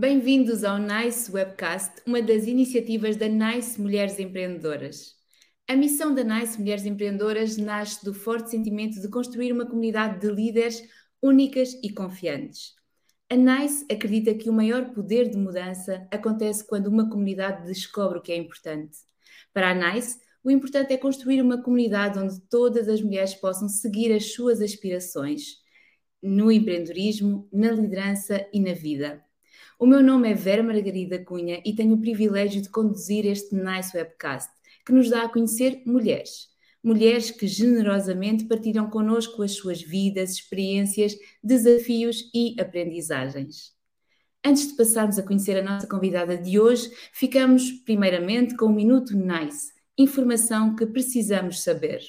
Bem-vindos ao NICE Webcast, uma das iniciativas da NICE Mulheres Empreendedoras. A missão da NICE Mulheres Empreendedoras nasce do forte sentimento de construir uma comunidade de líderes únicas e confiantes. A NICE acredita que o maior poder de mudança acontece quando uma comunidade descobre o que é importante. Para a NICE, o importante é construir uma comunidade onde todas as mulheres possam seguir as suas aspirações no empreendedorismo, na liderança e na vida. O meu nome é Vera Margarida Cunha e tenho o privilégio de conduzir este Nice Webcast, que nos dá a conhecer mulheres. Mulheres que generosamente partilham connosco as suas vidas, experiências, desafios e aprendizagens. Antes de passarmos a conhecer a nossa convidada de hoje, ficamos primeiramente com o Minuto Nice informação que precisamos saber.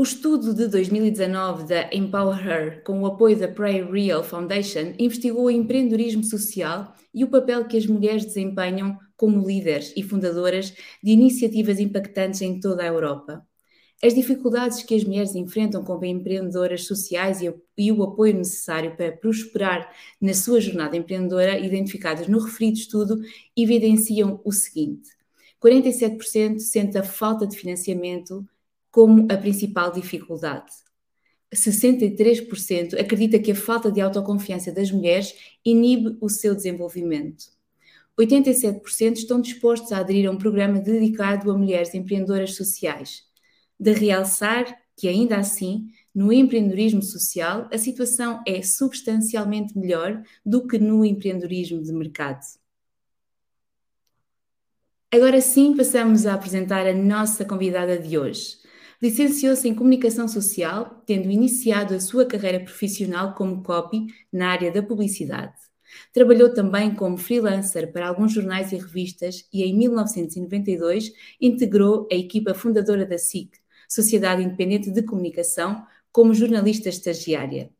O estudo de 2019 da Empower Her, com o apoio da Pray Real Foundation, investigou o empreendedorismo social e o papel que as mulheres desempenham como líderes e fundadoras de iniciativas impactantes em toda a Europa. As dificuldades que as mulheres enfrentam como empreendedoras sociais e, o apoio necessário para prosperar na sua jornada empreendedora, identificadas no referido estudo, evidenciam o seguinte: 47% sente a falta de financiamento como a principal dificuldade. 63% acredita que a falta de autoconfiança das mulheres inibe o seu desenvolvimento. 87% estão dispostos a aderir a um programa dedicado a mulheres empreendedoras sociais de realçar que, ainda assim, no empreendedorismo social, a situação é substancialmente melhor do que no empreendedorismo de mercado. Agora sim, passamos a apresentar a nossa convidada de hoje. Licenciou-se em Comunicação Social, tendo iniciado a sua carreira profissional como copy na área da publicidade. Trabalhou também como freelancer para alguns jornais e revistas e, em 1992, integrou a equipa fundadora da SIC, Sociedade Independente de Comunicação, como jornalista estagiária.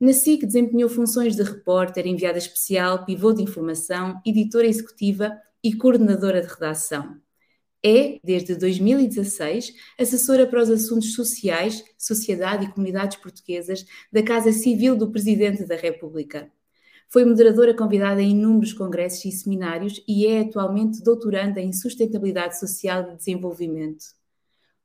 Na SIC desempenhou funções de repórter, enviada especial, pivô de informação, editora executiva e coordenadora de redação. É, desde 2016, assessora para os assuntos sociais, sociedade e comunidades portuguesas da Casa Civil do Presidente da República. Foi moderadora convidada em inúmeros congressos e seminários e é atualmente doutoranda em Sustentabilidade Social e Desenvolvimento.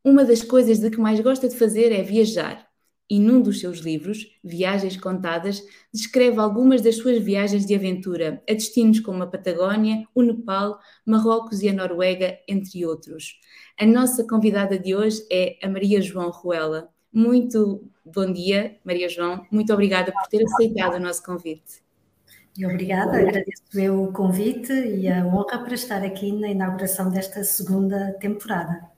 Uma das coisas de que mais gosta de fazer é viajar, e num dos seus livros, Viagens Contadas, descreve algumas das suas viagens de aventura a destinos como a Patagónia, o Nepal, Marrocos e a Noruega, entre outros. A nossa convidada de hoje é a Maria João Ruela. Muito bom dia, Maria João. Muito obrigada por ter aceitado o nosso convite. Obrigada, agradeço o convite e a honra para estar aqui na inauguração desta segunda temporada.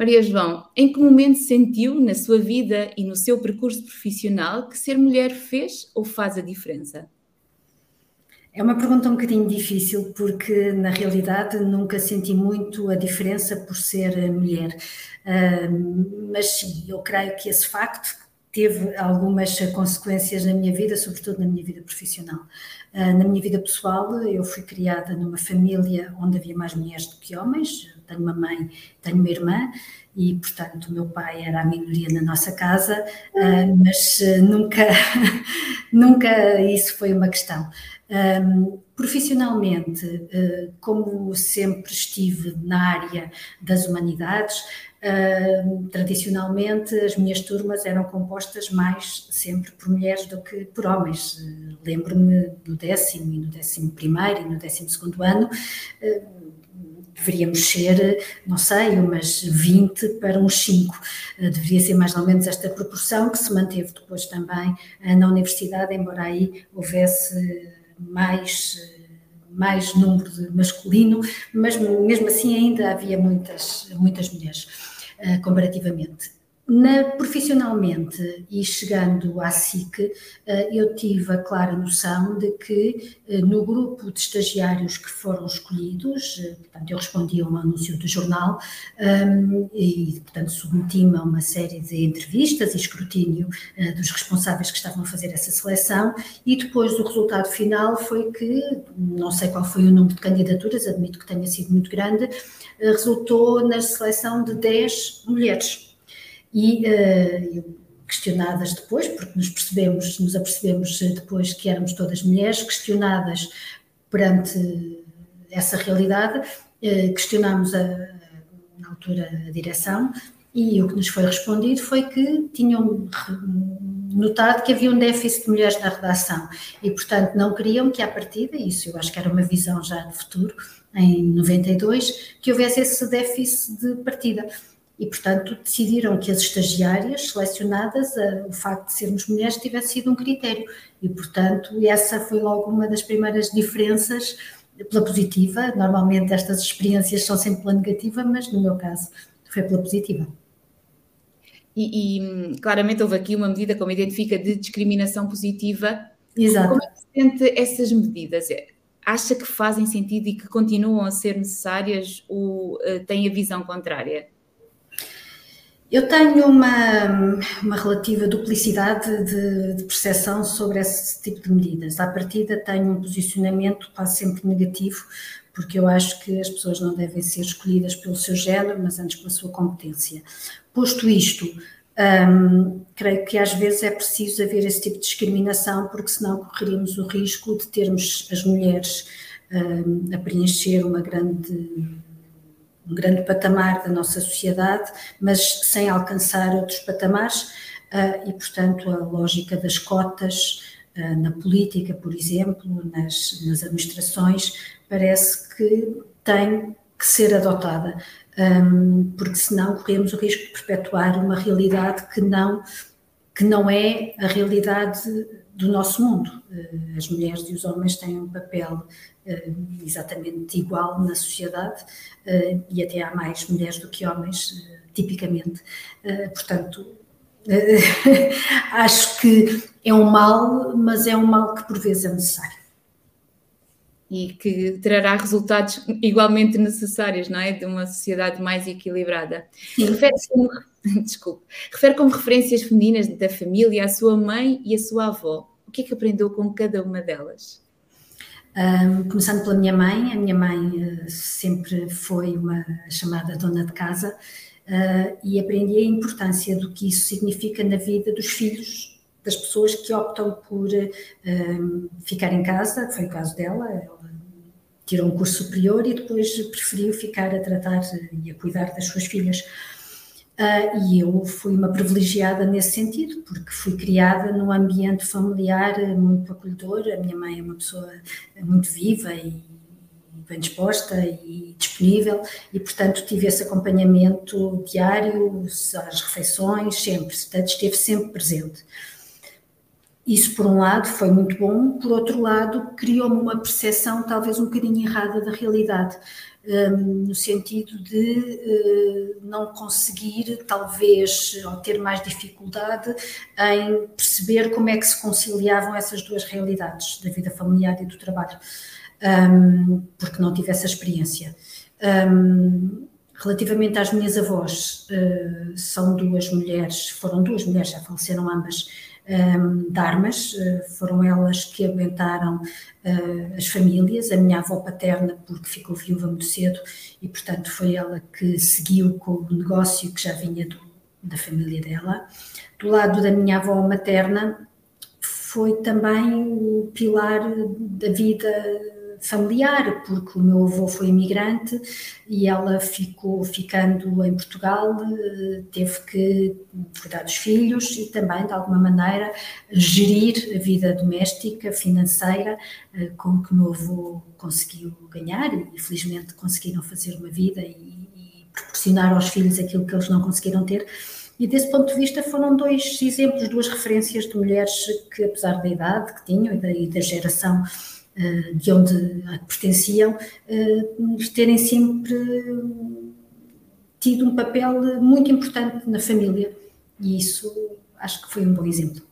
Maria João, em que momento sentiu na sua vida e no seu percurso profissional que ser mulher fez ou faz a diferença? É uma pergunta um bocadinho difícil, porque na realidade nunca senti muito a diferença por ser mulher. Uh, mas sim, eu creio que esse facto teve algumas consequências na minha vida, sobretudo na minha vida profissional. Uh, na minha vida pessoal, eu fui criada numa família onde havia mais mulheres do que homens, tenho uma mãe, tenho uma irmã e, portanto, o meu pai era a minoria na nossa casa, ah, mas ah, nunca, nunca isso foi uma questão. profissionalmente, ah, como sempre estive na área das humanidades, tradicionalmente as minhas turmas eram compostas mais sempre por mulheres do que por homens. Lembro-me do décimo e no décimo primeiro e no décimo segundo ano, deveríamos ser, não sei, umas 20 para uns 5. Eh, deveria ser mais ou menos esta proporção que se manteve depois também eh, na universidade, embora aí houvesse mais mais número de masculino, mas mesmo assim ainda havia muitas, muitas mulheres, uh, comparativamente. Na, profissionalmente e chegando à SIC, eh, eu tive a clara noção de que eh, no grupo de estagiários que foram escolhidos, eh, portanto, eu respondi a um anúncio do jornal ehm, e, portanto, submeti-me a uma série de entrevistas e escrutínio dos responsáveis que estavam a fazer essa seleção e depois o resultado final foi que, não sei qual foi o número de candidaturas, admito que tenha sido muito grande, resultou na seleção de 10 mulheres. E uh, questionadas depois, porque nos percebemos, nos apercebemos depois que éramos todas mulheres, questionadas perante essa realidade, questionámos a, na altura a direção e o que nos foi respondido foi que tinham notado que havia um déficit de mulheres na redação. E, portanto, não queriam que, à partida, isso eu acho que era uma visão já de futuro, em 92, que houvesse esse déficit de partida. E, portanto, decidiram que as estagiárias selecionadas, o facto de sermos mulheres, tivesse sido um critério. E, portanto, essa foi logo uma das primeiras diferenças pela positiva. Normalmente estas experiências são sempre pela negativa, mas no meu caso foi pela positiva. E, e, claramente houve aqui uma medida, como identifica, de discriminação positiva. Exato. Como é que se sente essas medidas? Acha que fazem sentido e que continuam a ser necessárias ou uh, tem a visão contrária? Eu tenho uma, uma relativa duplicidade de, de, percepção sobre esse tipo de medidas. À partida, tenho um posicionamento quase sempre negativo, porque eu acho que as pessoas não devem ser escolhidas pelo seu género, mas antes pela sua competência. Posto isto, um, creio que às vezes é preciso haver esse tipo de discriminação, porque senão correríamos o risco de termos as mulheres um, a preencher uma grande, um grande patamar da nossa sociedade, mas sem alcançar outros patamares, uh, e portanto a lógica das cotas uh, na política, por exemplo, nas, nas administrações, parece que tem que ser adotada um, porque senão corremos o risco de perpetuar uma realidade que não, que não é a realidade do nosso mundo. Uh, as mulheres e os homens têm um papel uh, exatamente igual na sociedade uh, e até há mais mulheres do que homens, tipicamente. portanto, acho que é um mal, mas é um mal que por vezes é necessário e que trará resultados igualmente necessários, não é? De uma sociedade mais equilibrada. Refere como, desculpe, refere como referências femininas da família a sua mãe e a sua avó. O que é que aprendeu com cada uma delas? Um, começando pela minha mãe, a minha mãe uh, sempre foi uma chamada dona de casa uh, e aprendi a importância do que isso significa na vida dos filhos das pessoas que optam por uh, ficar em casa, foi o caso dela, ela tirou um curso superior e depois preferiu ficar a tratar e a cuidar das suas filhas. Uh, e eu fui uma privilegiada nesse sentido, porque fui criada num ambiente familiar muito acolhedor. A minha mãe é uma pessoa muito viva e bem disposta e disponível, e portanto tive esse acompanhamento diário às refeições, sempre, portanto esteve sempre presente. Isso, por um lado, foi muito bom, por outro lado, criou-me uma percepção talvez um bocadinho errada da realidade, um, no sentido de uh, não conseguir, talvez, ou ter mais dificuldade em perceber como é que se conciliavam essas duas realidades, da vida familiar e do trabalho, um, porque não tive essa experiência. Um, relativamente às minhas avós, uh, são duas mulheres, foram duas mulheres, já faleceram ambas um, de armas, uh, foram elas que aguentaram uh, as famílias, a minha avó paterna porque ficou viúva muito cedo e portanto foi ela que seguiu com o negócio que já vinha do, da família dela. Do lado da minha avó materna foi também o pilar da vida familiar, porque o meu avô foi imigrante e ela ficou ficando em Portugal, teve que cuidar dos filhos e também, de alguma maneira, gerir a vida doméstica, financeira, eh, com que o meu avô conseguiu ganhar e, felizmente, conseguiram fazer uma vida e, e proporcionar aos filhos aquilo que eles não conseguiram ter. E desse ponto de vista foram dois exemplos, duas referências de mulheres que, apesar da idade que tinham e da, e da geração eh, de onde pertenciam, eh, terem sempre tido um papel muito importante na família. E isso acho que foi um bom exemplo.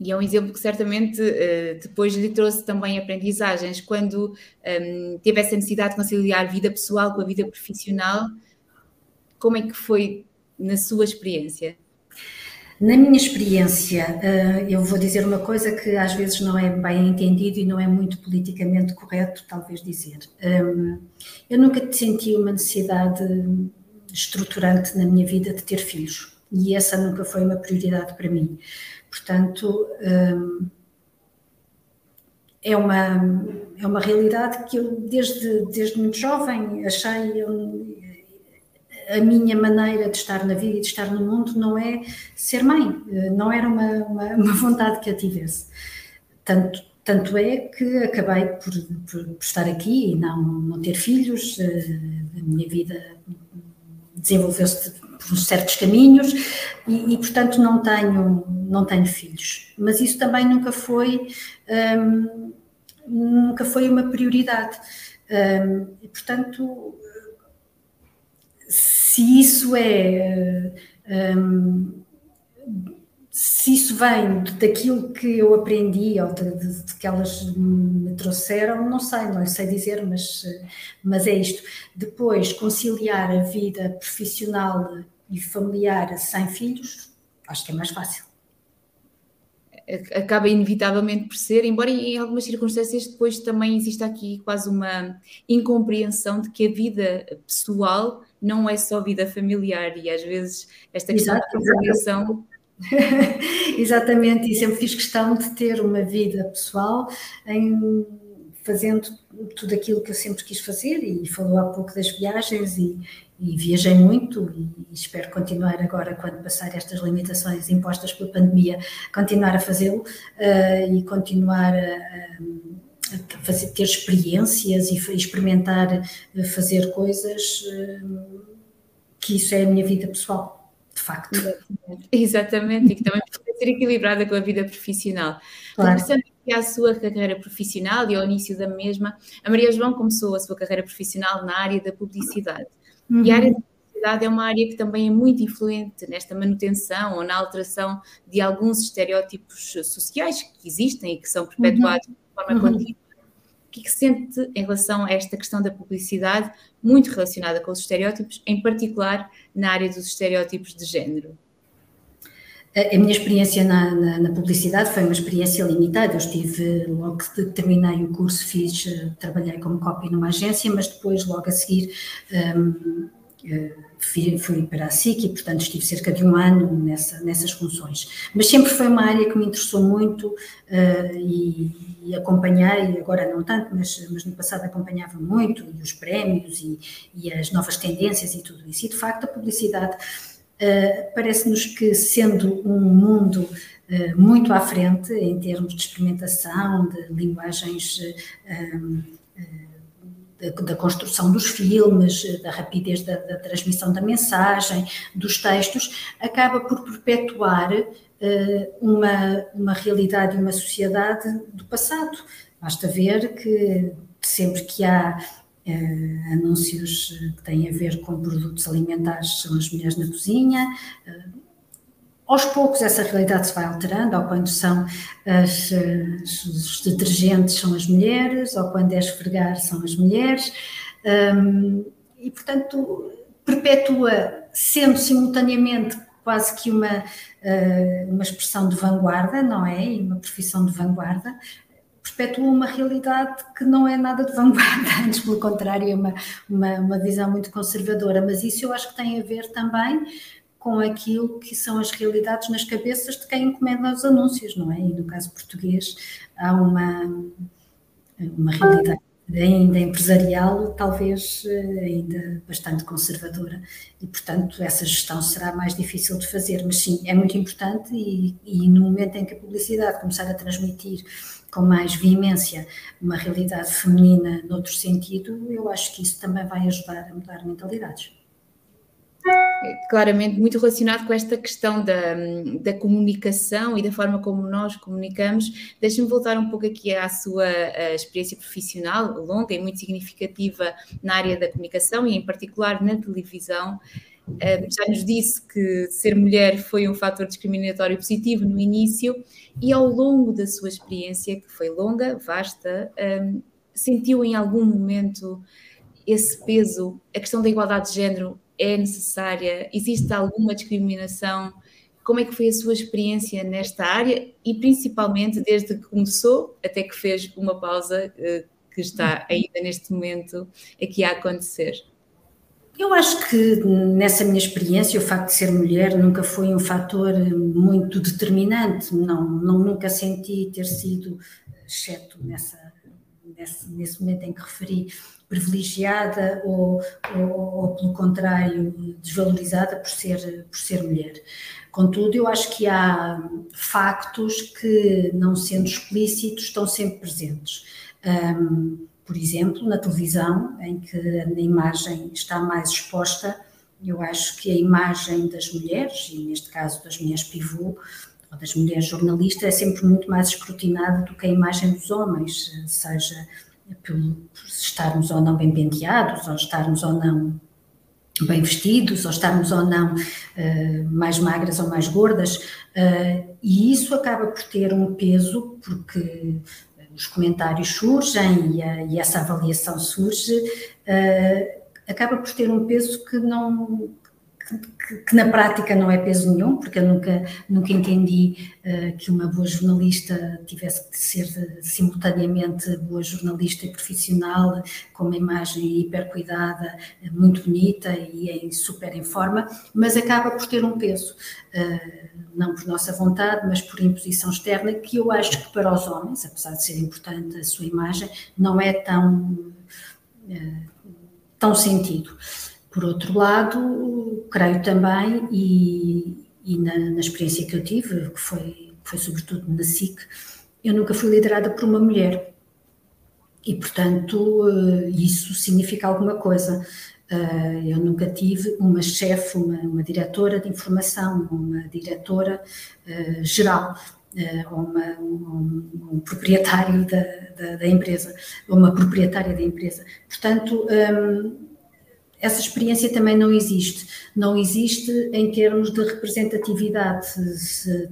E é um exemplo que certamente uh, depois lhe trouxe também aprendizagens. Quando ehm, teve essa necessidade de conciliar a vida pessoal com a vida profissional, como é que foi na sua experiência? Na minha experiência, eh, eu vou dizer uma coisa que às vezes não é bem entendido e não é muito politicamente correto, talvez dizer. Ehm, eu nunca senti uma necessidade estruturante na minha vida de ter filhos. e essa nunca foi uma prioridade para mim. Portanto, hum, é uma, é uma realidade que eu, desde, desde muito jovem, achei. A minha maneira de estar na vida e de estar no mundo não é ser mãe, não era uma, uma, uma vontade que eu tivesse. Tanto, tanto é que acabei por, por, por, estar aqui e não, não ter filhos, eh, a minha vida desenvolveu-se por certos caminhos e, e, portanto não tenho não tenho filhos mas isso também nunca foi hum, nunca foi uma prioridade hum, portanto se isso é hum, se isso vem daquilo que eu aprendi ou de, de, de, que elas me trouxeram, não sei, não sei dizer, mas, mas é isto. Depois, conciliar a vida profissional e familiar sem filhos, acho que é mais fácil. Acaba inevitavelmente por ser, embora em algumas circunstâncias depois também exista aqui quase uma incompreensão de que a vida pessoal não é só vida familiar e às vezes esta questão Exato, da conciliação Exatamente, e sempre fiz questão de ter uma vida pessoal em fazendo tudo aquilo que eu sempre quis fazer e falou há pouco das viagens e, e viajei muito e, espero continuar agora quando passar estas limitações impostas pela pandemia, continuar a fazê-lo uh, e continuar a, a fazer, ter experiências e experimentar eh, fazer coisas uh, que isso é a minha vida pessoal de facto. Exatamente, e que também ser equilibrada com a vida profissional. Claro. Regressando aqui à sua carreira profissional e ao início da mesma, a Maria João começou a sua carreira profissional na área da publicidade. Uhum. E a área da publicidade é uma área que também é muito influente nesta manutenção ou na alteração de alguns estereótipos sociais que existem e que são perpetuados uhum. de forma uhum. contínua o que, é que sente em relação a esta questão da publicidade, muito relacionada com os estereótipos, em particular na área dos estereótipos de género? A minha experiência na, na, na, publicidade foi uma experiência limitada. Eu estive, logo que terminei o curso, fiz, eh, trabalhei como copy numa agência, mas depois, logo a seguir, um, eh, fui, fui, para a SIC e, portanto, estive cerca de um ano nessa, nessas funções. Mas sempre foi uma área que me interessou muito uh, e, e, acompanhei, agora não tanto, mas, mas, no passado acompanhava muito, e os prémios e, e, as novas tendências e tudo isso. E, de facto, a publicidade uh, parece-nos que, sendo um mundo uh, muito à frente em termos de experimentação, de linguagens da, da, construção dos filmes, da rapidez da, da, transmissão da mensagem, dos textos, acaba por perpetuar uma, uma realidade e uma sociedade do passado. Basta ver que sempre que há uh, anúncios que têm a ver com produtos alimentares, são as mulheres na cozinha. Uh, aos poucos essa realidade se vai alterando, ou quando são as, as, os detergentes são as mulheres, ou quando é esfregar são as mulheres, um, e portanto perpetua, sendo simultaneamente quase que uma, uma expressão de vanguarda, não é? E uma profissão de vanguarda, perpetua uma realidade que não é nada de vanguarda, antes pelo contrário, é uma, uma, uma visão muito conservadora, mas isso eu acho que tem a ver também com aquilo que são as realidades nas cabeças de quem encomenda os anúncios, não é? E no caso português há uma, uma realidade ainda empresarial, talvez eh, ainda bastante conservadora, e portanto essa gestão será mais difícil de fazer, mas sim, é muito importante e, e no momento em que a publicidade começar a transmitir com mais veemência uma realidade feminina noutro sentido, eu acho que isso também vai ajudar a mudar mentalidades claramente muito relacionado com esta questão da, da comunicação e da forma como nós comunicamos. Deixe-me voltar um pouco aqui à sua experiência profissional longa e muito significativa na área da comunicação e em particular na televisão. Uh, já nos disse que ser mulher foi um fator discriminatório positivo no início e ao longo da sua experiência, que foi longa, vasta, um, sentiu em algum momento esse peso, a questão da igualdade de género é necessária? Existe alguma discriminação? Como é que foi a sua experiência nesta área e principalmente desde que começou até que fez uma pausa uh, que está ainda neste momento aqui a acontecer? Eu acho que nessa minha experiência o facto de ser mulher nunca foi um fator muito determinante, não, não nunca senti ter sido, exceto nessa, nesse, nesse momento em que referi, privilegiada ou, ou, ou, pelo contrário desvalorizada por ser, por ser mulher. Contudo, eu acho que há factos que, não sendo explícitos, estão sempre presentes. Um, por exemplo, na televisão, em que a imagem está mais exposta, eu acho que a imagem das mulheres, e neste caso das mulheres pivô, ou das mulheres jornalistas, é sempre muito mais escrutinada do que a imagem dos homens, seja por estarmos ou não bem penteados, ou estarmos ou não bem vestidos, ou estarmos ou não uh, mais magras ou mais gordas, uh, e isso acaba por ter um peso, porque os comentários surgem e, a, e essa avaliação surge, uh, acaba por ter um peso que não que, que, na prática não é peso nenhum, porque eu nunca, nunca entendi uh, que uma boa jornalista tivesse de ser de, simultaneamente boa jornalista e profissional, com uma imagem hiper cuidada, muito bonita e em, super em forma, mas acaba por ter um peso, uh, não por nossa vontade, mas por imposição externa, que eu acho que para os homens, apesar de ser importante a sua imagem, não é tão, uh, tão sentido. Por outro lado, creio também, e, e na, na, experiência que eu tive, que foi, foi sobretudo na SIC, eu nunca fui liderada por uma mulher. E, portanto, eh, isso significa alguma coisa. Eh, eu nunca tive uma chefe, uma, uma diretora de informação, uma diretora uh, geral, ou uma, um, um, proprietário da, da, da, empresa, ou uma proprietária da empresa. Portanto, um, essa experiência também não existe. Não existe em termos de representatividade.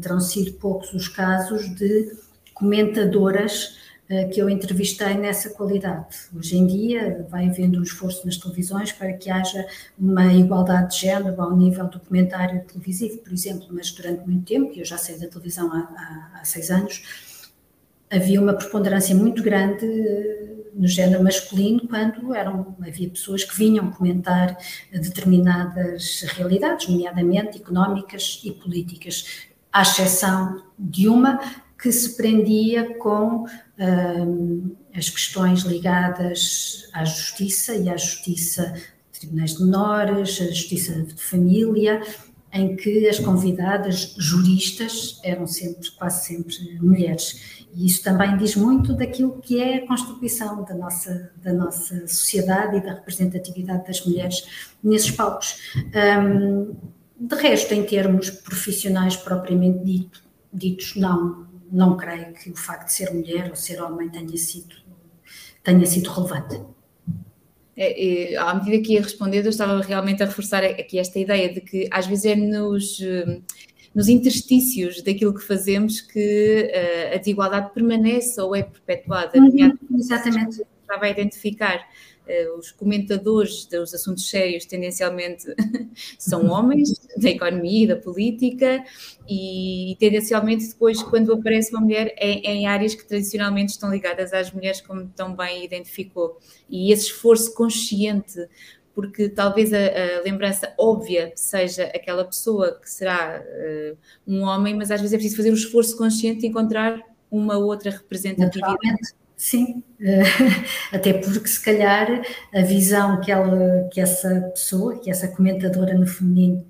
Terão sido poucos os casos de comentadoras uh, que eu entrevistei nessa qualidade. Hoje em dia vai havendo um esforço nas televisões para que haja uma igualdade de género ao nível do comentário televisivo, por exemplo, mas durante muito tempo, e eu já sei da televisão há, há, há seis anos, havia uma preponderância muito grande no género masculino quando eram, havia pessoas que vinham comentar determinadas realidades, nomeadamente económicas e políticas, à exceção de uma que se prendia com hum, as questões ligadas à justiça e à justiça de tribunais de menores, a justiça de família, em que as convidadas juristas eram sempre, quase sempre mulheres. E isso também diz muito daquilo que é a constituição da nossa, da nossa sociedade e da representatividade das mulheres nesses palcos. De resto, em termos profissionais propriamente dito, ditos, não, não creio que o facto de ser mulher ou ser homem tenha sido, tenha sido relevante. É, é, à medida que ia respondendo, eu estava realmente a reforçar aqui esta ideia de que às vezes é nos nos interstícios daquilo que fazemos que uh, a desigualdade permanece ou é perpetuada. Uhum, exatamente. Estava a identificar os comentadores dos assuntos sérios tendencialmente são homens, da economia e da política, e tendencialmente depois, quando aparece uma mulher, é, é em áreas que tradicionalmente estão ligadas às mulheres, como tão bem identificou. E esse esforço consciente porque talvez a, a, lembrança óbvia seja aquela pessoa que será uh, um homem, mas às vezes é preciso fazer o um esforço consciente de encontrar uma outra representatividade. Sim, até porque se calhar a visão que, ela, que essa pessoa, que essa comentadora no feminino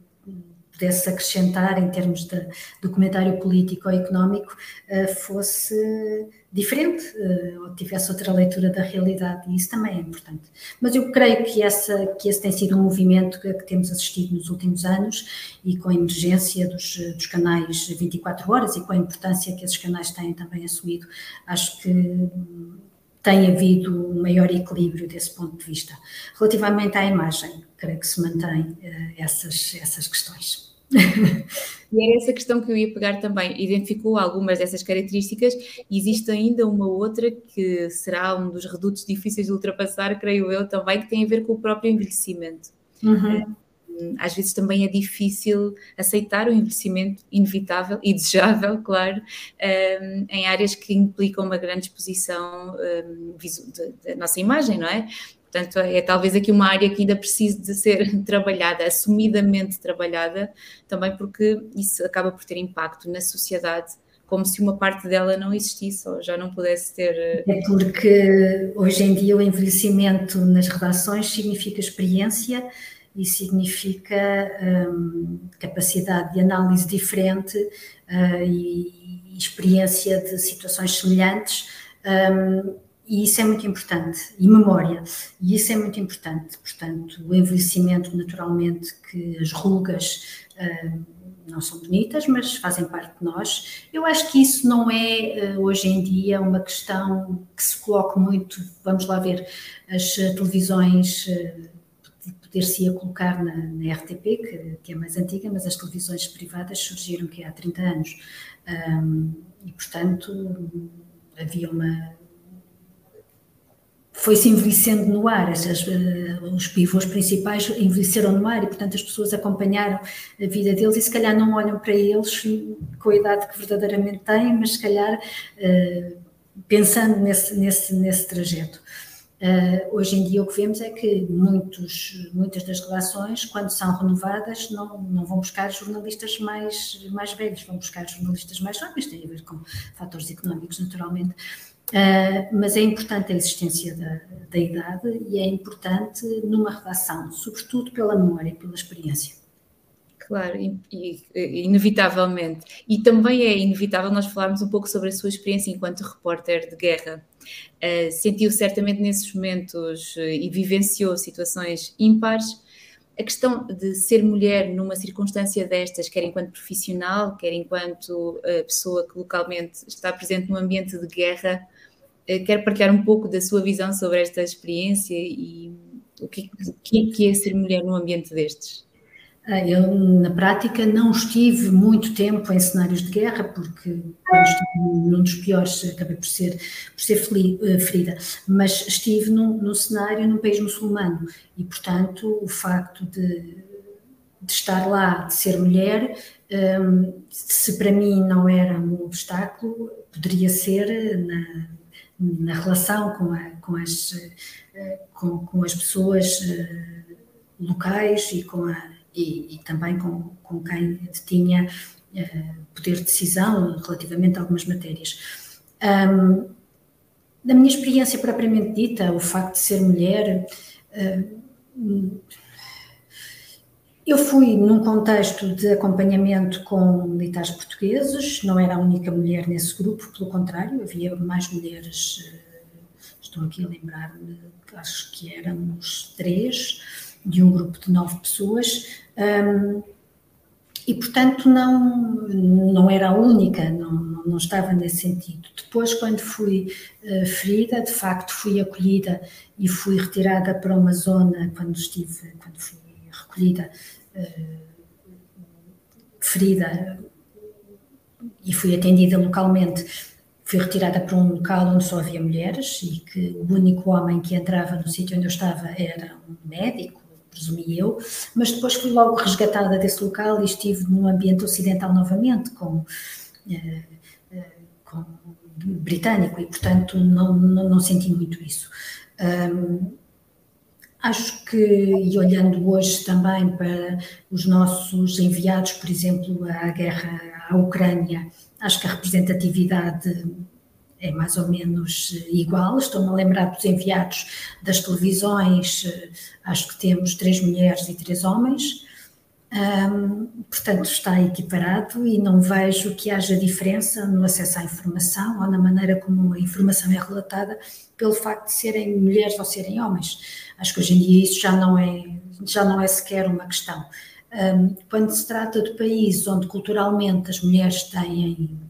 pudesse acrescentar em termos de, do comentário político ou económico uh, fosse diferente uh, ou tivesse outra leitura da realidade e isso também é importante. Mas eu creio que, essa, que esse tem sido um movimento que, que temos assistido nos últimos anos e com a emergência dos, dos, canais 24 horas e com a importância que esses canais têm também assumido, acho que tem havido um maior equilíbrio desse ponto de vista. Relativamente à imagem, creio que se mantém uh, essas, essas questões. E era essa questão que eu ia pegar também. Identificou algumas dessas características e existe ainda uma outra que será um dos redutos difíceis de ultrapassar, creio eu também, que tem a ver com o próprio envelhecimento. Uhum. Às vezes também é difícil aceitar o envelhecimento inevitável e desejável, claro, em áreas que implicam uma grande exposição da nossa imagem, não é? Portanto, é talvez aqui uma área que ainda precisa de ser trabalhada, assumidamente trabalhada, também porque isso acaba por ter impacto na sociedade, como se uma parte dela não existisse ou já não pudesse ter. Eh, é porque hoje em dia o envelhecimento nas redações significa experiência e significa um, capacidade de análise diferente uh, e, experiência de situações semelhantes. Um, e isso é muito importante, e memória, e isso é muito importante. Portanto, o envelhecimento, naturalmente, que as rugas uh, não são bonitas, mas fazem parte de nós. Eu acho que isso não é, uh, hoje em dia, uma questão que se coloca muito. Vamos lá ver, as televisões. Poder-se-ia colocar na, na RTP, que, que, é mais antiga, mas as televisões privadas surgiram que há 30 anos. Um, e, portanto, havia uma, foi-se envelhecendo no ar, as, eh, os pivôs principais envelheceram no ar e, portanto, as pessoas acompanharam a vida deles e, se calhar, não olham para eles com a idade que verdadeiramente têm, mas, se calhar, uh, pensando nesse, nesse, nesse trajeto. Uh, hoje em dia, o que vemos é que muitos, muitas das relações, quando são renovadas, não, não vão buscar jornalistas mais, mais velhos, vão buscar jornalistas mais jovens, tem a ver com fatores económicos, naturalmente Uh, mas é importante a existência da, da, idade e é importante numa relação, sobretudo pela memória e pela experiência. Claro, e, e, inevitavelmente. E também é inevitável nós falarmos um pouco sobre a sua experiência enquanto repórter de guerra. Uh, sentiu certamente nesses momentos uh, e vivenciou situações ímpares. A questão de ser mulher numa circunstância destas, quer enquanto profissional, quer enquanto pessoa que localmente está presente num ambiente de guerra, eh, quer partilhar um pouco da sua visão sobre esta experiência e o que, que é ser mulher num ambiente destes? Ah, eu, na prática, não estive muito tempo em cenários de guerra, porque quando estive num dos piores acabei por ser, por ser eh, ferida, mas estive num, num cenário num país muçulmano e, portanto, o facto de, de estar lá, de ser mulher, um, se para mim não era um obstáculo, poderia ser na, na relação com, a, com, as, com, com, as pessoas locais e, com a, e, e também com, com quem tinha eh, poder de decisão relativamente a algumas matérias. Um, da minha experiência propriamente dita, o facto de ser mulher, eu fui num contexto de acompanhamento com militares portugueses, não era a única mulher nesse grupo, pelo contrário, havia mais mulheres, eh, estou aqui a lembrar-me, acho que éramos três, de um grupo de nove pessoas, um, e portanto não, não era a única, não, não estava nesse sentido. Depois, quando fui uh, ferida, de facto fui acolhida e fui retirada para uma zona, quando estive, quando fui recolhida eh, ferida e fui atendida localmente, fui retirada para um local onde só havia mulheres e que o único homem que entrava no sítio onde eu estava era um médico, presumi eu, mas depois fui logo resgatada desse local e estive no ambiente ocidental novamente, com, eh, eh, com britânico, e portanto não, não, não senti muito isso. Um, Acho que, e olhando hoje também para os nossos enviados, por exemplo, à guerra à Ucrânia, acho que a representatividade é mais ou menos igual. Estou-me a lembrar dos enviados das televisões, acho que temos três mulheres e três homens. Um, portanto, está equiparado e não vejo que haja diferença no acesso à informação ou na maneira como a informação é relatada pelo facto de serem mulheres ou serem homens. Acho que hoje em dia isso já não é, já não é sequer uma questão. Um, quando se trata de países onde culturalmente as mulheres têm eh,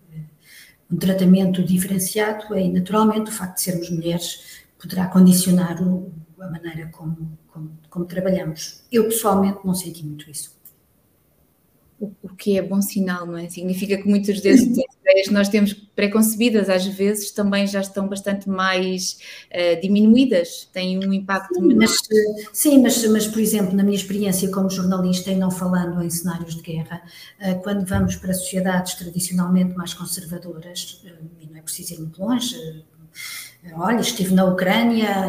um tratamento diferenciado, aí naturalmente o facto de sermos mulheres poderá condicionar o, a maneira como, como, como trabalhamos. Eu pessoalmente não senti muito isso o, o que é bom sinal, não é? Significa que muitas vezes as ideias que nós temos preconcebidas, às vezes, também já estão bastante mais uh, diminuídas, têm um impacto sim, menor. Mas, sim, mas, mas, por exemplo, na minha experiência como jornalista e não falando em cenários de guerra, uh, quando vamos para sociedades tradicionalmente mais conservadoras, uh, e não é preciso ir muito longe, olha, estive na Ucrânia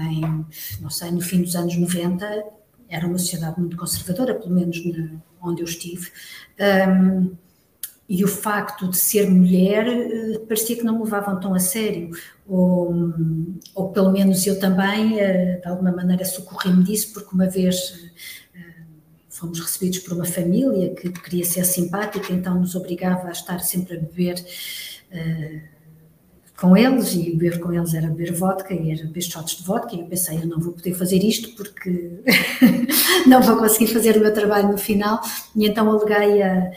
em, não sei, no fim dos anos 90, era uma sociedade muito conservadora, pelo menos na, onde eu estive. Um, e o facto de ser mulher eh, parecia que não me levavam tão a sério, ou, ou pelo menos eu também, eh, de alguma maneira, socorri-me disso, porque uma vez eh, fomos recebidos por uma família que queria ser simpática, então nos obrigava a estar sempre a beber com eles e beber com eles era beber vodka e era beber shots de vodka e eu pensei, eu não vou poder fazer isto porque não vou conseguir fazer o meu trabalho no final e então aleguei a,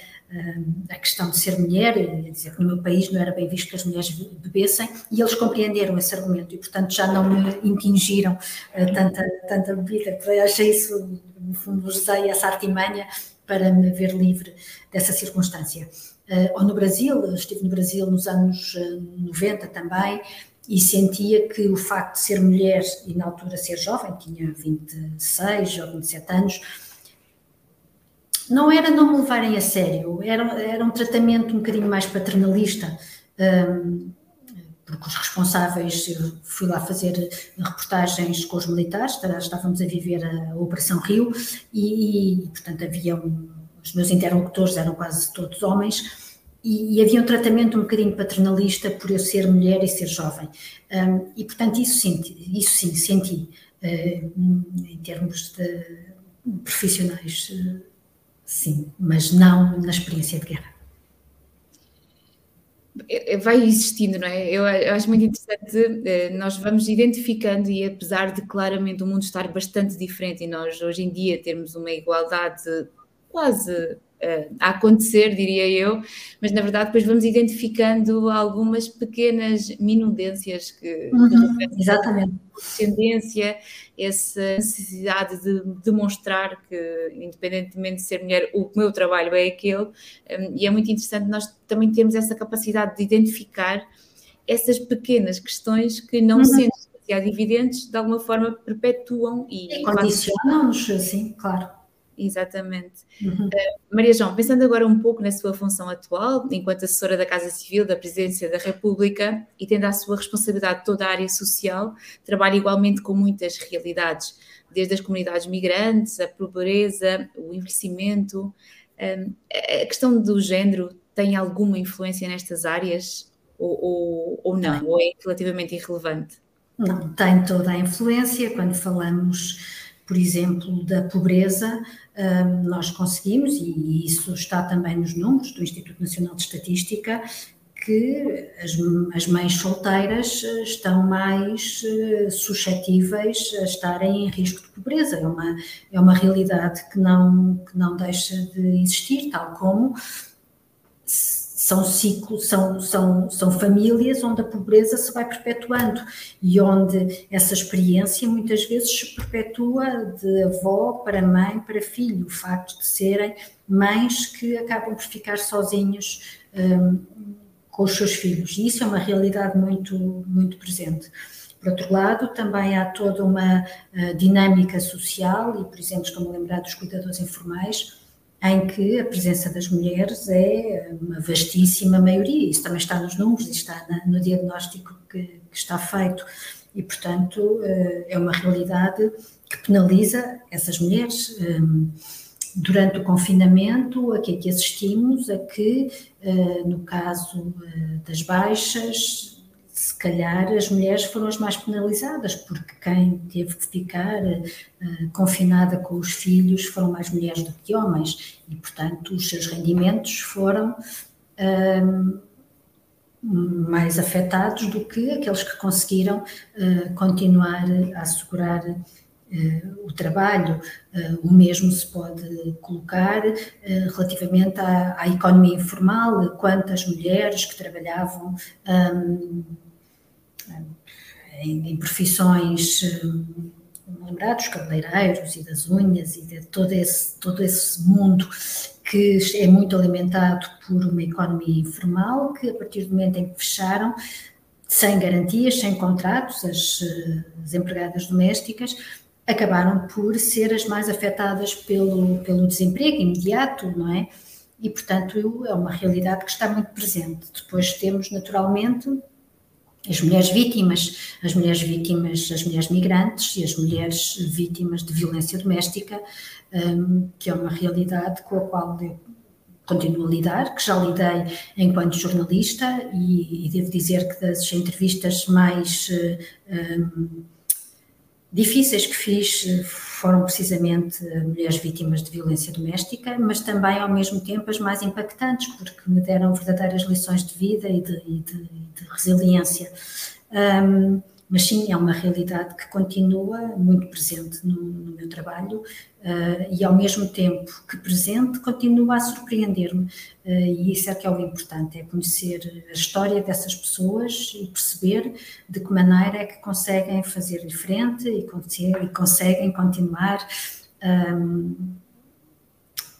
a questão de ser mulher, e dizer que no meu país não era bem visto que as mulheres bebessem, e eles compreenderam esse argumento e, portanto, já não me impingiram uh, tanta, tanta bebida. Achei isso, no fundo, usei essa artimanha para me ver livre dessa circunstância. Uh, ou no Brasil, estive no Brasil nos anos 90 eh, também, e sentia que o facto de ser mulher e na altura ser jovem, tinha 26 ou 27 anos, não era não me levarem a sério, era, era um tratamento um bocadinho mais paternalista, um, porque os responsáveis, eu fui lá fazer reportagens com os militares, estávamos a viver a Operação Rio e, e portanto, havia um, os meus interlocutores eram quase todos homens, e, e, havia um tratamento um bocadinho paternalista por eu ser mulher e ser jovem. Um, e, portanto, isso, senti, isso sim, senti, uh, em termos de profissionais, uh, sim, mas não na experiência de guerra. É, é, vai existindo, não é? Eu, acho muito interessante, eh, nós vamos identificando e apesar de claramente o mundo estar bastante diferente e nós hoje em dia termos uma igualdade quase uh, a acontecer, diria eu, mas na verdade depois vamos identificando algumas pequenas minudências que, uhum, que exatamente. tendência, essa necessidade de demonstrar que, independentemente de ser mulher, o meu trabalho é aquele, um, e é muito interessante nós também temos essa capacidade de identificar essas pequenas questões que não uhum. sendo demasiado evidentes, de alguma forma perpetuam e, e condicionam-nos, sim, claro. Exatamente. Uhum. Uh, Maria João, pensando agora um pouco na sua função atual, enquanto assessora da Casa Civil da Presidência da República e tendo a sua responsabilidade toda a área social, trabalha igualmente com muitas realidades, desde as comunidades migrantes, a pobreza, o envelhecimento. Um, a questão do género tem alguma influência nestas áreas ou, ou, ou não? Ou é relativamente irrelevante? Não, tem toda a influência quando falamos por exemplo, da pobreza, nós conseguimos, e isso está também nos números do Instituto Nacional de Estatística, que as, as mães solteiras eh, estão mais eh, suscetíveis a estarem em risco de pobreza. É uma, é uma realidade que não, que não deixa de existir, tal como são ciclos, são, são, são famílias onde a pobreza se vai perpetuando e onde essa experiência muitas vezes se perpetua de avó para mãe para filho, o facto de serem mães que acabam por ficar sozinhas um, com os seus filhos. E isso é uma realidade muito, muito presente. Por outro lado, também há toda uma uh, dinâmica social, e por exemplo, estou-me a lembrar dos cuidadores informais, em que a presença das mulheres é uma vastíssima maioria, isso também está nos números está no diagnóstico que, que está feito, e portanto eh, é uma realidade que penaliza essas mulheres. Hum, durante o confinamento, a que, é que assistimos? A que, eh, no caso eh, das baixas, se calhar as mulheres foram as mais penalizadas, porque quem teve que ficar uh, confinada com os filhos foram mais mulheres do que homens, e portanto os seus rendimentos foram uh, mais afetados do que aqueles que conseguiram uh, continuar a assegurar o trabalho. o mesmo se pode colocar relativamente à, à, economia informal, quantas mulheres que trabalhavam. Um, em, em profissões hum, lembrados, cabeleireiros e das unhas e de todo esse, todo esse mundo que é muito alimentado por uma economia informal, que a partir do momento em que fecharam, sem garantias, sem contratos, as, as empregadas domésticas acabaram por ser as mais afetadas pelo, pelo desemprego imediato, não é? E, portanto, é uma realidade que está muito presente. Depois temos, naturalmente, as mulheres vítimas, as mulheres vítimas, as mulheres migrantes e as mulheres vítimas de violência doméstica, um, que é uma realidade com a qual eu continuo a lidar, que já lidei enquanto jornalista e, e devo dizer que das entrevistas mais um, difíceis que fiz eh, foram precisamente mulheres vítimas de violência doméstica, mas também ao mesmo tempo as mais impactantes, porque me deram verdadeiras lições de vida e de, e de, de resiliência. Um, mas sim, é uma realidade que continua muito presente no, no meu trabalho uh, e ao mesmo tempo que presente continua a surpreender-me uh, e isso é que é o importante, é conhecer a história dessas pessoas e perceber de que maneira é que conseguem fazer diferente e, e conseguem continuar um,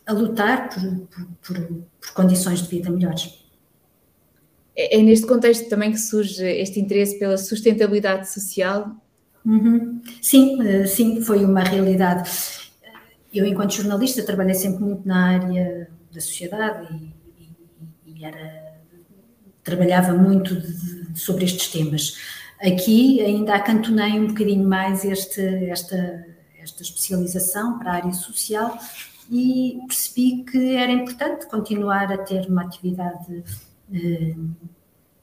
a lutar por, por, por, por condições de vida melhores. É, é neste contexto também que surge este interesse pela sustentabilidade social? Uhum. Sim, eh, sim, foi uma realidade. Eu, enquanto jornalista, trabalhei sempre muito na área da sociedade e, e, e era, trabalhava muito de, de, sobre estes temas. Aqui ainda acantonei um bocadinho mais este, esta, esta especialização para a área social e percebi que era importante continuar a ter uma atividade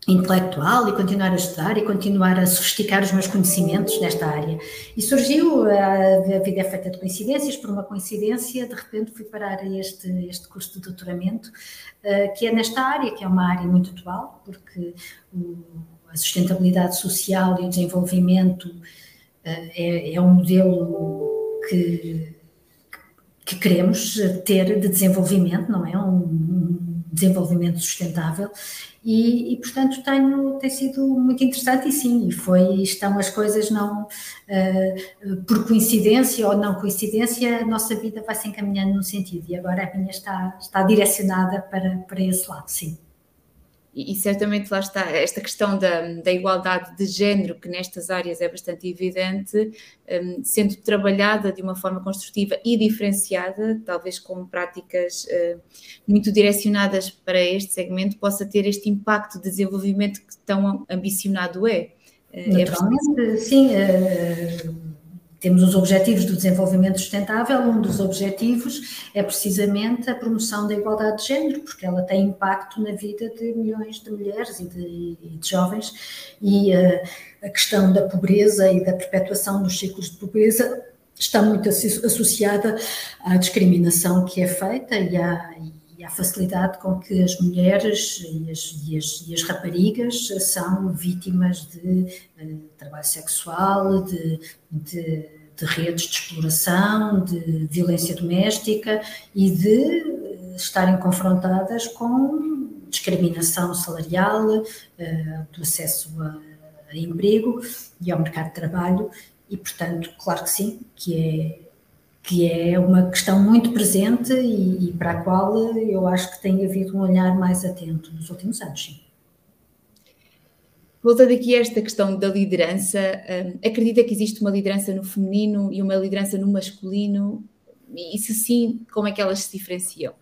intelectual e continuar a estudar e continuar a sofisticar os meus conhecimentos nesta área. E surgiu, a, a vida é feita de coincidências, por uma coincidência, de repente fui parar a este, este curso de doutoramento, uh, que é nesta área, que é uma área muito atual, porque a sustentabilidade social e o desenvolvimento é, é um modelo que, que queremos ter de desenvolvimento, não é? Um desenvolvimento sustentável e, e, portanto tenho, tem sido muito interessante e sim, e foi, estão as coisas não uh, por coincidência ou não coincidência, a nossa vida vai se encaminhando no sentido e agora a minha está, está direcionada para, para esse lado, sim e, e, certamente lá está esta questão da, da, igualdade de género, que nestas áreas é bastante evidente, um, sendo trabalhada de uma forma construtiva e diferenciada, talvez com práticas uh, muito direcionadas para este segmento, possa ter este impacto de desenvolvimento que tão ambicionado é. Uh, é sim. Uh temos os Objetivos do Desenvolvimento Sustentável, um dos objetivos é precisamente a promoção da igualdade de género, porque ela tem impacto na vida de milhões de mulheres e de, e de jovens, e uh, a questão da pobreza e da perpetuação dos ciclos de pobreza está muito associada à discriminação que é feita e à, à facilidade com que as mulheres e as, e as, e as raparigas são vítimas de, de trabalho sexual, de, de, de, redes de exploração, de violência doméstica e de estarem confrontadas com discriminação salarial, eh, do acesso a, a emprego e ao mercado de trabalho. E, portanto, claro que sim, que é que é uma questão muito presente e, e, para a qual eu acho que tem havido um olhar mais atento nos últimos anos, sim. Voltando aqui a esta questão da liderança, um, acredita que existe uma liderança no feminino e uma liderança no masculino? E se sim, como é que elas se diferenciam?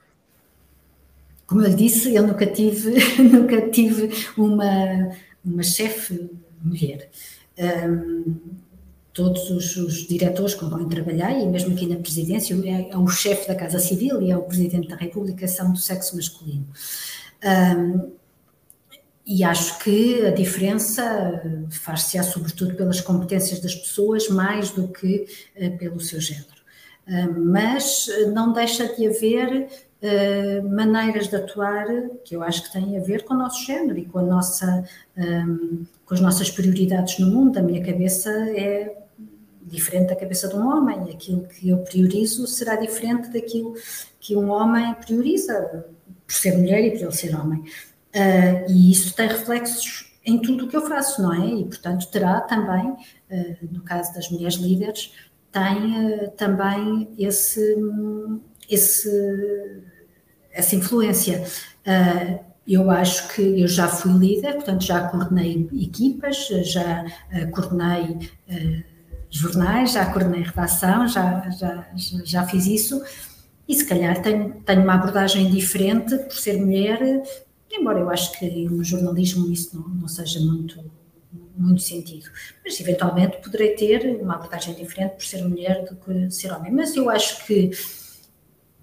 Como eu disse, eu nunca tive, nunca tive uma, uma chefe mulher. Um, todos os, os, diretores que vão trabalhar, e mesmo aqui na presidência, é, é o chefe da Casa Civil e é o presidente da República, são do sexo masculino. Um, e acho que a diferença faz-se sobretudo pelas competências das pessoas mais do que uh, pelo seu género. Uh, mas não deixa de haver uh, maneiras de atuar que eu acho que têm a ver com o nosso género e com, a nossa, um, com as nossas prioridades no mundo. A minha cabeça é diferente da cabeça de um homem. Aquilo que eu priorizo será diferente daquilo que um homem prioriza, por ser mulher e por ele ser homem. Uh, e isso tem reflexos em tudo o que eu faço, não é? E, portanto, terá também, uh, no caso das mulheres líderes, tem uh, também esse, esse, essa influência. eu acho que eu já fui líder, portanto, já coordenei equipas, já coordenei jornais, já coordenei redação, já, já, já fiz isso, e se calhar tenho, tenho uma abordagem diferente por ser mulher, embora eu acho que no jornalismo isso não, não seja muito muito sentido. Mas eventualmente poderei ter uma abordagem diferente por ser mulher do que ser homem. Mas eu acho que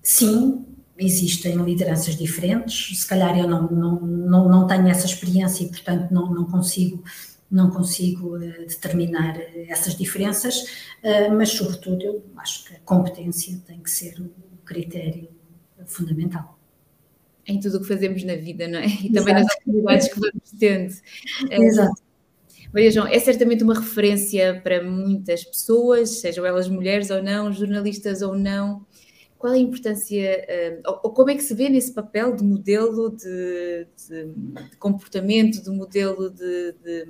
sim, existem lideranças diferentes. Se calhar eu não, não, não, não tenho essa experiência e, portanto, não, não consigo não consigo uh, determinar essas diferenças, uh, mas sobretudo eu acho que a competência tem que ser o critério fundamental em tudo o que fazemos na vida, não é? E também Exato. nas atividades que vamos tendo. Exato. Maria João, é certamente uma referência para muitas pessoas, sejam elas mulheres ou não, jornalistas ou não. Qual é a importância, eh, ou como é que se vê nesse papel de modelo de, de, de comportamento, de modelo de, de,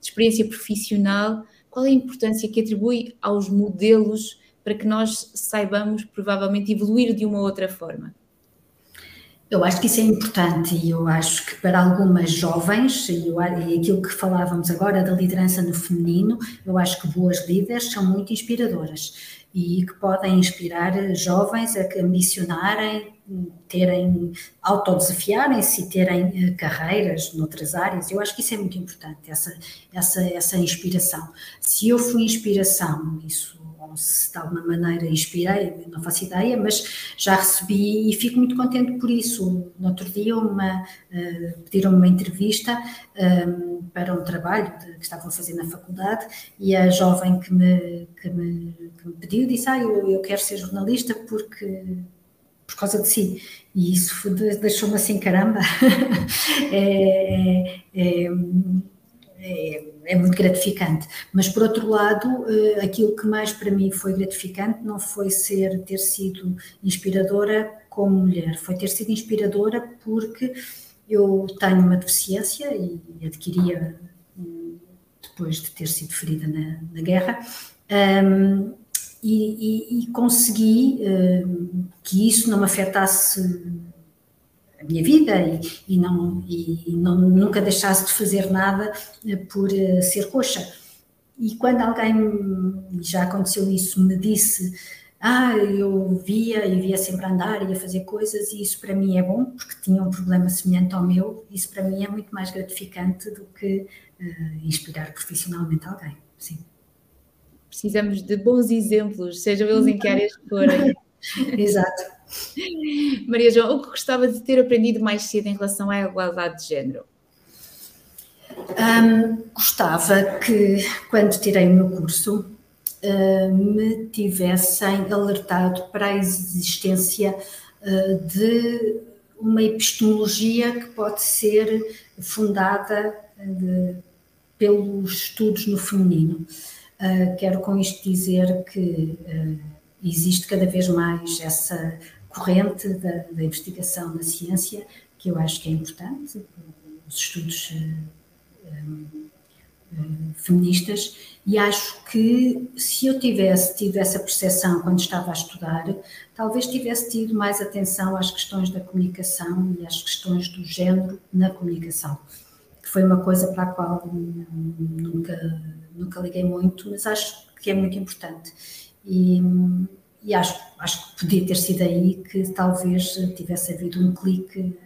experiência profissional? Qual é a importância que atribui aos modelos para que nós saibamos, provavelmente, evoluir de uma outra forma? Eu acho que isso é importante e eu acho que para algumas jovens, e, e aquilo que falávamos agora da liderança no feminino, eu acho que boas líderes são muito inspiradoras e que podem inspirar jovens a ambicionarem, terem, autodesafiarem-se e terem eh, carreiras noutras áreas. Eu acho que isso é muito importante, essa, essa, essa inspiração. Se eu fui inspiração, isso ou se de alguma maneira inspirei, não faço ideia, mas já recebi e fico muito contente por isso. No outro dia uma, uh, pediram-me uma entrevista um, ehm, para um trabalho de, que estavam a fazer na faculdade e a jovem que me, que me, que me pediu disse, ah, eu, eu quero ser jornalista porque por causa de si. E isso deixou-me assim, caramba, é, é, é é, muito gratificante. Mas, por outro lado, eh, aquilo que mais para mim foi gratificante não foi ser, ter sido inspiradora como mulher, foi ter sido inspiradora porque eu tenho uma deficiência e adquiria depois de ter sido ferida na, na guerra. Um, e, e, e, consegui um, que isso não me afetasse a minha vida e, e não, e não, nunca deixasse de fazer nada eh, por uh, ser coxa. E quando alguém, já aconteceu isso, me disse, ah, eu via e via sempre andar e a fazer coisas e isso para mim é bom, porque tinha um problema semelhante ao meu, isso para mim é muito mais gratificante do que uh, inspirar profissionalmente alguém, sim. Precisamos de bons exemplos, sejam eles em que áreas forem. Exato. Maria João, o que gostava de ter aprendido mais cedo em relação à igualdade de género? Um, gostava que, quando tirei o meu curso, uh, me tivessem alertado para a existência uh, de uma epistemologia que pode ser fundada de, pelos estudos no feminino. Quero com isto dizer que existe cada vez mais essa corrente da, da, investigação na ciência, que eu acho que é importante, os estudos um, um, feministas, e acho que se eu tivesse tido essa percepção quando estava a estudar, talvez tivesse tido mais atenção às questões da comunicação e às questões do género na comunicação, que foi uma coisa para a qual nunca, nunca liguei muito, mas acho que é muito importante. E, e acho, acho que podia ter sido aí que talvez tivesse havido um clique.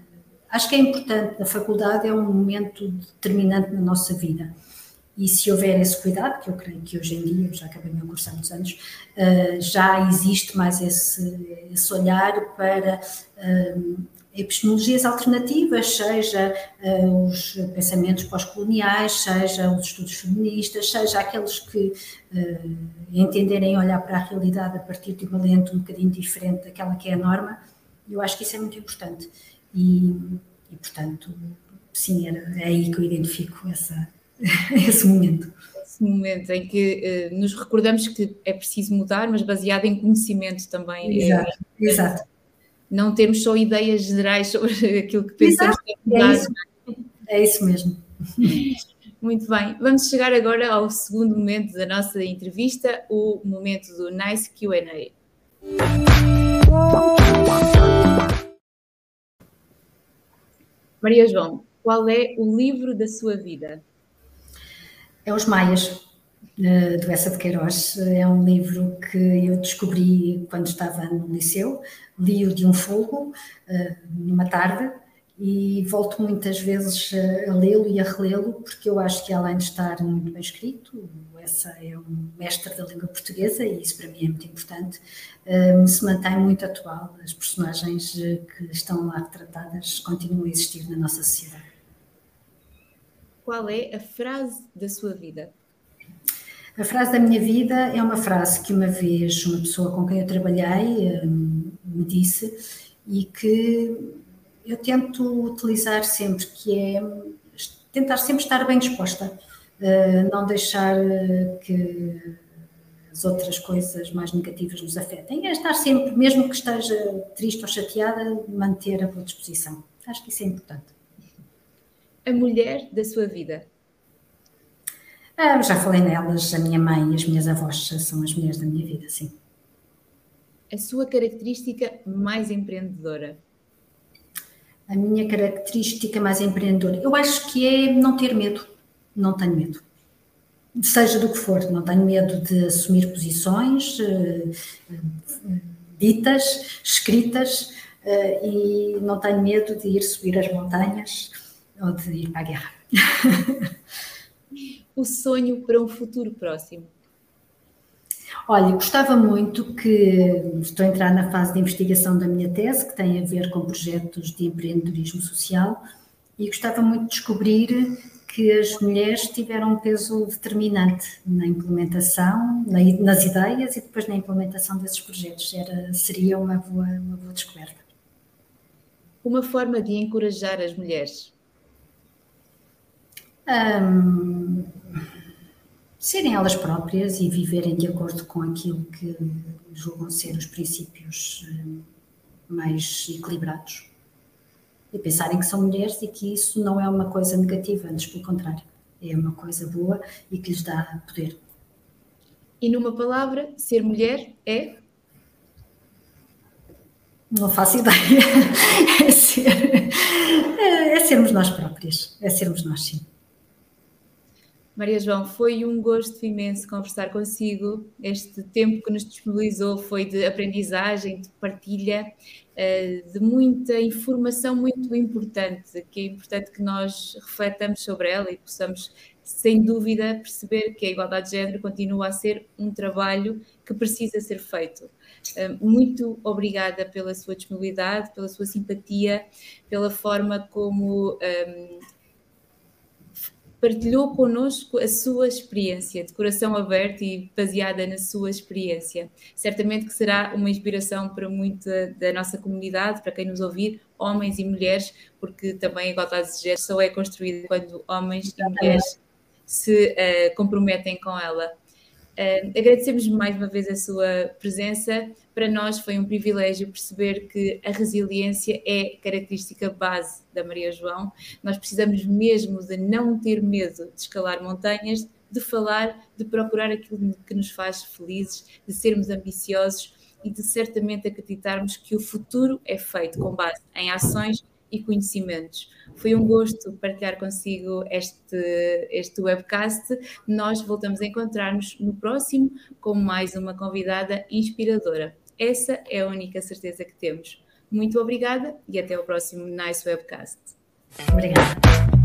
Acho que é importante, a faculdade é um momento determinante na nossa vida. E se houver esse cuidado, que eu creio que hoje em dia, eu já acabei meu curso há muitos anos, eh, já existe mais esse, esse olhar para eh, epistemologias alternativas, seja uh, os pensamentos pós-coloniais, seja os estudos feministas, seja aqueles que uh, entenderem olhar para a realidade a partir de uma lente um bocadinho diferente daquela que é a norma, eu acho que isso é muito importante. E, e portanto, sim, era, é aí que eu identifico essa, esse momento. Esse momento em que uh, nos recordamos que é preciso mudar, mas baseado em conhecimento também. Exato, é, exato não temos só ideias gerais sobre aquilo que pensamos Exato, que é, é isso. é isso mesmo. Muito bem, vamos chegar agora ao segundo momento da nossa entrevista, o momento do Nice QA. Maria João, qual é o livro da sua vida? É Os Maias, do Essa de Queiroz. É um livro que eu descobri quando estava no liceu, li-o de um fogo, numa tarde, e volto muitas vezes a lê-lo e a relê-lo, porque eu acho que além de estar muito bem escrito, essa é um mestre da língua portuguesa e isso para mim é muito importante, um, se mantém muito atual. As personagens que estão lá retratadas continuam a existir na nossa sociedade. Qual é a frase da sua vida? A frase da minha vida é uma frase que uma vez uma pessoa com quem eu trabalhei um, me disse e que eu tento utilizar sempre, que é tentar sempre estar bem disposta, uh, não deixar que as outras coisas mais negativas nos afetem, é estar sempre, mesmo que esteja triste ou chateada, manter a boa disposição. Acho que isso é importante. A mulher da sua vida? Ah, já falei nelas, a minha mãe e as minhas avós são as mulheres da minha vida, sim. A sua característica mais empreendedora? A minha característica mais empreendedora, eu acho que é não ter medo. Não tenho medo. Seja do que for, não tenho medo de assumir posições uh, uh, ditas, escritas, uh, e não tenho medo de ir subir as montanhas ou de ir para a guerra. o sonho para um futuro próximo? Olha, gostava muito que estou a entrar na fase de investigação da minha tese, que tem a ver com projetos de empreendedorismo social, e gostava muito de descobrir que as mulheres tiveram um peso determinante na implementação, nas ideias e depois na implementação desses projetos. Era, seria uma boa, uma boa descoberta. Uma forma de encorajar as mulheres? Um, serem elas próprias e viverem de acordo com aquilo que julgam ser os princípios hum, mais equilibrados. E pensarem que são mulheres e que isso não é uma coisa negativa, antes pelo contrário, é uma coisa boa e que lhes dá poder. E numa palavra, ser mulher é? Não faço ideia. É, ser, é, é sermos nós próprias, é sermos nós, sim. Maria João, foi um gosto imenso conversar consigo. Este tempo que nos disponibilizou foi de aprendizagem, de partilha, eh, de muita informação muito importante, que é importante que nós refletamos sobre ela e possamos, sem dúvida, perceber que a igualdade de género continua a ser um trabalho que precisa ser feito. Eh, muito obrigada pela sua disponibilidade, pela sua simpatia, pela forma como ehm, partilhou connosco a sua experiência, de coração aberto e baseada na sua experiência. Certamente que será uma inspiração para muita da nossa comunidade, para quem nos ouvir, homens e mulheres, porque também a igualdade de género só é construída quando homens e mulheres se uh, comprometem com ela. Uh, agradecemos mais uma vez a sua presença. Para nós foi um privilégio perceber que a resiliência é característica base da Maria João. Nós precisamos mesmo de não ter medo de escalar montanhas, de falar, de procurar aquilo que nos faz felizes, de sermos ambiciosos e de certamente acreditarmos que o futuro é feito com base em ações e conhecimentos. Foi um gosto partilhar consigo este, este webcast. Nós voltamos a encontrar-nos no próximo com mais uma convidada inspiradora. Essa é a única certeza que temos. Muito obrigada e até o próximo Nice Webcast. Obrigada.